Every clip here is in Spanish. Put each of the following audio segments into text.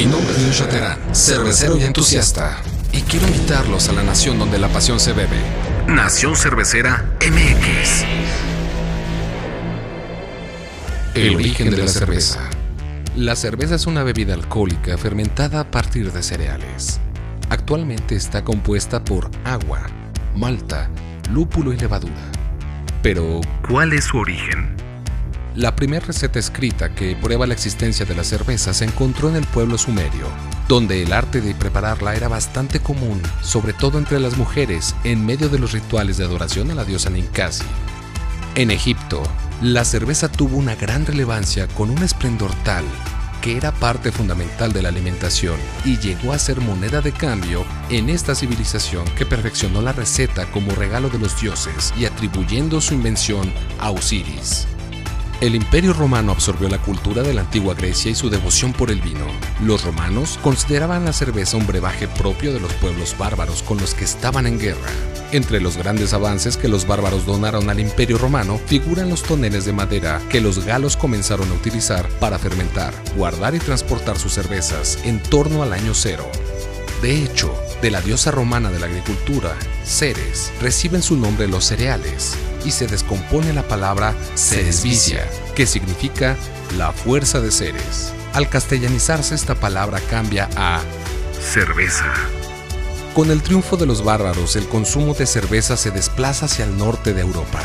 Mi nombre es Luis Terán, cervecero y entusiasta, y quiero invitarlos a la nación donde la pasión se bebe. Nación Cervecera MX. El origen de la cerveza. La cerveza es una bebida alcohólica fermentada a partir de cereales. Actualmente está compuesta por agua, malta, lúpulo y levadura. Pero, ¿cuál es su origen? La primera receta escrita que prueba la existencia de la cerveza se encontró en el pueblo sumerio, donde el arte de prepararla era bastante común, sobre todo entre las mujeres, en medio de los rituales de adoración a la diosa Ninkasi. En Egipto, la cerveza tuvo una gran relevancia con un esplendor tal que era parte fundamental de la alimentación y llegó a ser moneda de cambio en esta civilización que perfeccionó la receta como regalo de los dioses y atribuyendo su invención a Osiris. El imperio romano absorbió la cultura de la antigua Grecia y su devoción por el vino. Los romanos consideraban la cerveza un brebaje propio de los pueblos bárbaros con los que estaban en guerra. Entre los grandes avances que los bárbaros donaron al imperio romano figuran los toneles de madera que los galos comenzaron a utilizar para fermentar, guardar y transportar sus cervezas en torno al año cero. De hecho, de la diosa romana de la agricultura, Ceres, reciben su nombre los cereales y se descompone la palabra ceresvicia, que significa la fuerza de Ceres. Al castellanizarse esta palabra cambia a cerveza. Con el triunfo de los bárbaros, el consumo de cerveza se desplaza hacia el norte de Europa,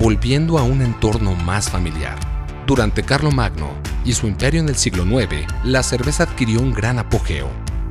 volviendo a un entorno más familiar. Durante Carlomagno y su imperio en el siglo IX, la cerveza adquirió un gran apogeo,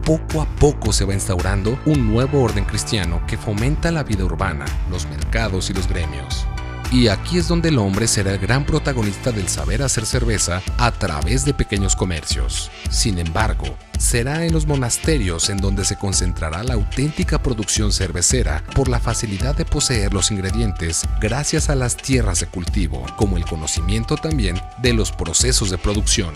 poco a poco se va instaurando un nuevo orden cristiano que fomenta la vida urbana, los mercados y los gremios. Y aquí es donde el hombre será el gran protagonista del saber hacer cerveza a través de pequeños comercios. Sin embargo, será en los monasterios en donde se concentrará la auténtica producción cervecera por la facilidad de poseer los ingredientes gracias a las tierras de cultivo, como el conocimiento también de los procesos de producción.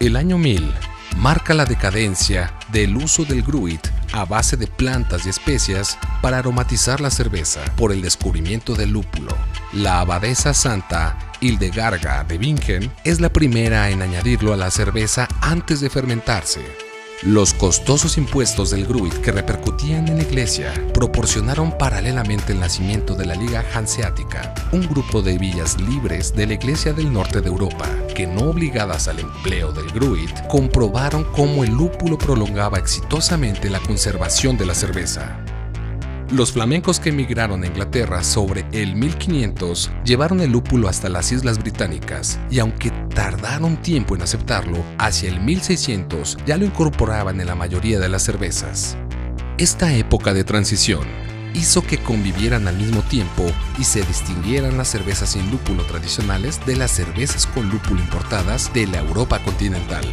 El año 1000 marca la decadencia del uso del gruit a base de plantas y especias para aromatizar la cerveza por el descubrimiento del lúpulo. La abadesa santa Hildegarga de Bingen es la primera en añadirlo a la cerveza antes de fermentarse. Los costosos impuestos del Gruit que repercutían en la iglesia proporcionaron paralelamente el nacimiento de la Liga Hanseática, un grupo de villas libres de la iglesia del norte de Europa, que no obligadas al empleo del Gruit, comprobaron cómo el lúpulo prolongaba exitosamente la conservación de la cerveza. Los flamencos que emigraron a Inglaterra sobre el 1500 llevaron el lúpulo hasta las Islas Británicas y aunque tardaron tiempo en aceptarlo, hacia el 1600 ya lo incorporaban en la mayoría de las cervezas. Esta época de transición hizo que convivieran al mismo tiempo y se distinguieran las cervezas sin lúpulo tradicionales de las cervezas con lúpulo importadas de la Europa continental.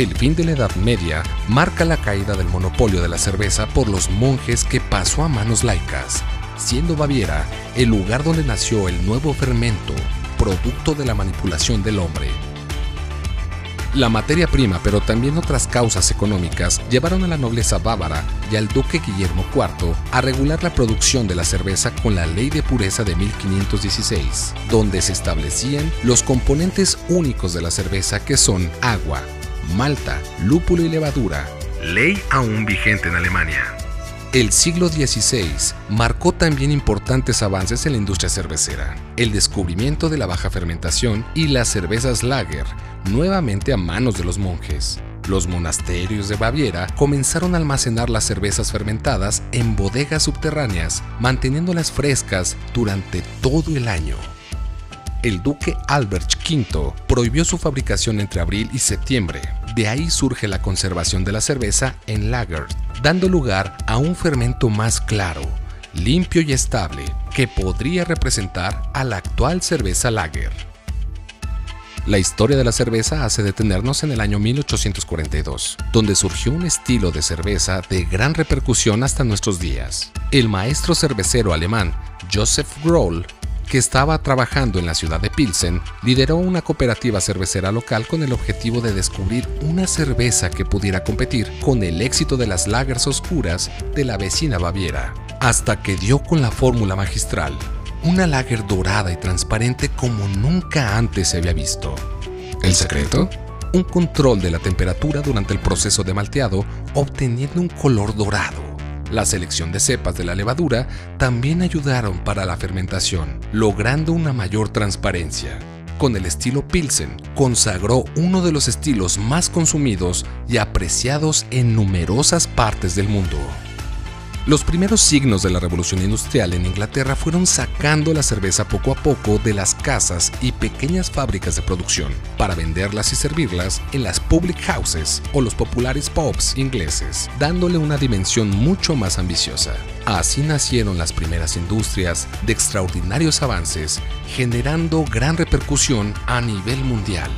El fin de la Edad Media marca la caída del monopolio de la cerveza por los monjes que pasó a manos laicas, siendo Baviera el lugar donde nació el nuevo fermento, producto de la manipulación del hombre. La materia prima, pero también otras causas económicas, llevaron a la nobleza bávara y al duque Guillermo IV a regular la producción de la cerveza con la Ley de Pureza de 1516, donde se establecían los componentes únicos de la cerveza que son agua, malta, lúpulo y levadura, ley aún vigente en Alemania. El siglo XVI marcó también importantes avances en la industria cervecera, el descubrimiento de la baja fermentación y las cervezas lager, nuevamente a manos de los monjes. Los monasterios de Baviera comenzaron a almacenar las cervezas fermentadas en bodegas subterráneas, manteniéndolas frescas durante todo el año el duque Albert V prohibió su fabricación entre abril y septiembre. De ahí surge la conservación de la cerveza en lager, dando lugar a un fermento más claro, limpio y estable, que podría representar a la actual cerveza lager. La historia de la cerveza hace detenernos en el año 1842, donde surgió un estilo de cerveza de gran repercusión hasta nuestros días. El maestro cervecero alemán Joseph Groll que estaba trabajando en la ciudad de Pilsen, lideró una cooperativa cervecera local con el objetivo de descubrir una cerveza que pudiera competir con el éxito de las lagers oscuras de la vecina Baviera, hasta que dio con la fórmula magistral, una lager dorada y transparente como nunca antes se había visto. ¿El secreto? un control de la temperatura durante el proceso de malteado, obteniendo un color dorado. La selección de cepas de la levadura también ayudaron para la fermentación, logrando una mayor transparencia. Con el estilo Pilsen, consagró uno de los estilos más consumidos y apreciados en numerosas partes del mundo. Los primeros signos de la revolución industrial en Inglaterra fueron sacando la cerveza poco a poco de las casas y pequeñas fábricas de producción para venderlas y servirlas en las public houses o los populares pubs ingleses, dándole una dimensión mucho más ambiciosa. Así nacieron las primeras industrias de extraordinarios avances, generando gran repercusión a nivel mundial.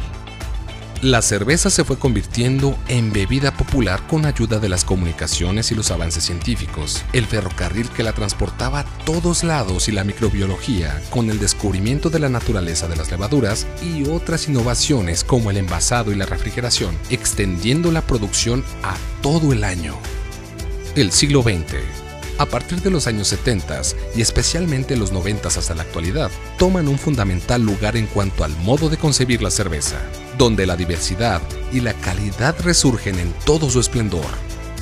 La cerveza se fue convirtiendo en bebida popular con ayuda de las comunicaciones y los avances científicos, el ferrocarril que la transportaba a todos lados y la microbiología con el descubrimiento de la naturaleza de las levaduras y otras innovaciones como el envasado y la refrigeración, extendiendo la producción a todo el año. El siglo XX a partir de los años 70 y especialmente los 90 hasta la actualidad, toman un fundamental lugar en cuanto al modo de concebir la cerveza donde la diversidad y la calidad resurgen en todo su esplendor.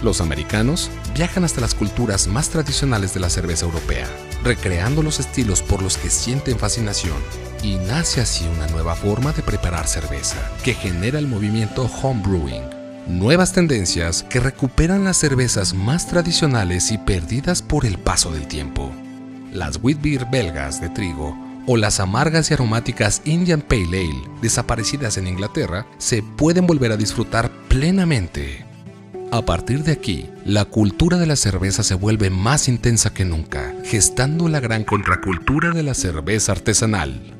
Los americanos viajan hasta las culturas más tradicionales de la cerveza europea, recreando los estilos por los que sienten fascinación, y nace así una nueva forma de preparar cerveza, que genera el movimiento homebrewing, nuevas tendencias que recuperan las cervezas más tradicionales y perdidas por el paso del tiempo. Las wheat beer belgas de trigo o las amargas y aromáticas Indian Pale Ale, desaparecidas en Inglaterra, se pueden volver a disfrutar plenamente. A partir de aquí, la cultura de la cerveza se vuelve más intensa que nunca, gestando la gran contracultura de la cerveza artesanal.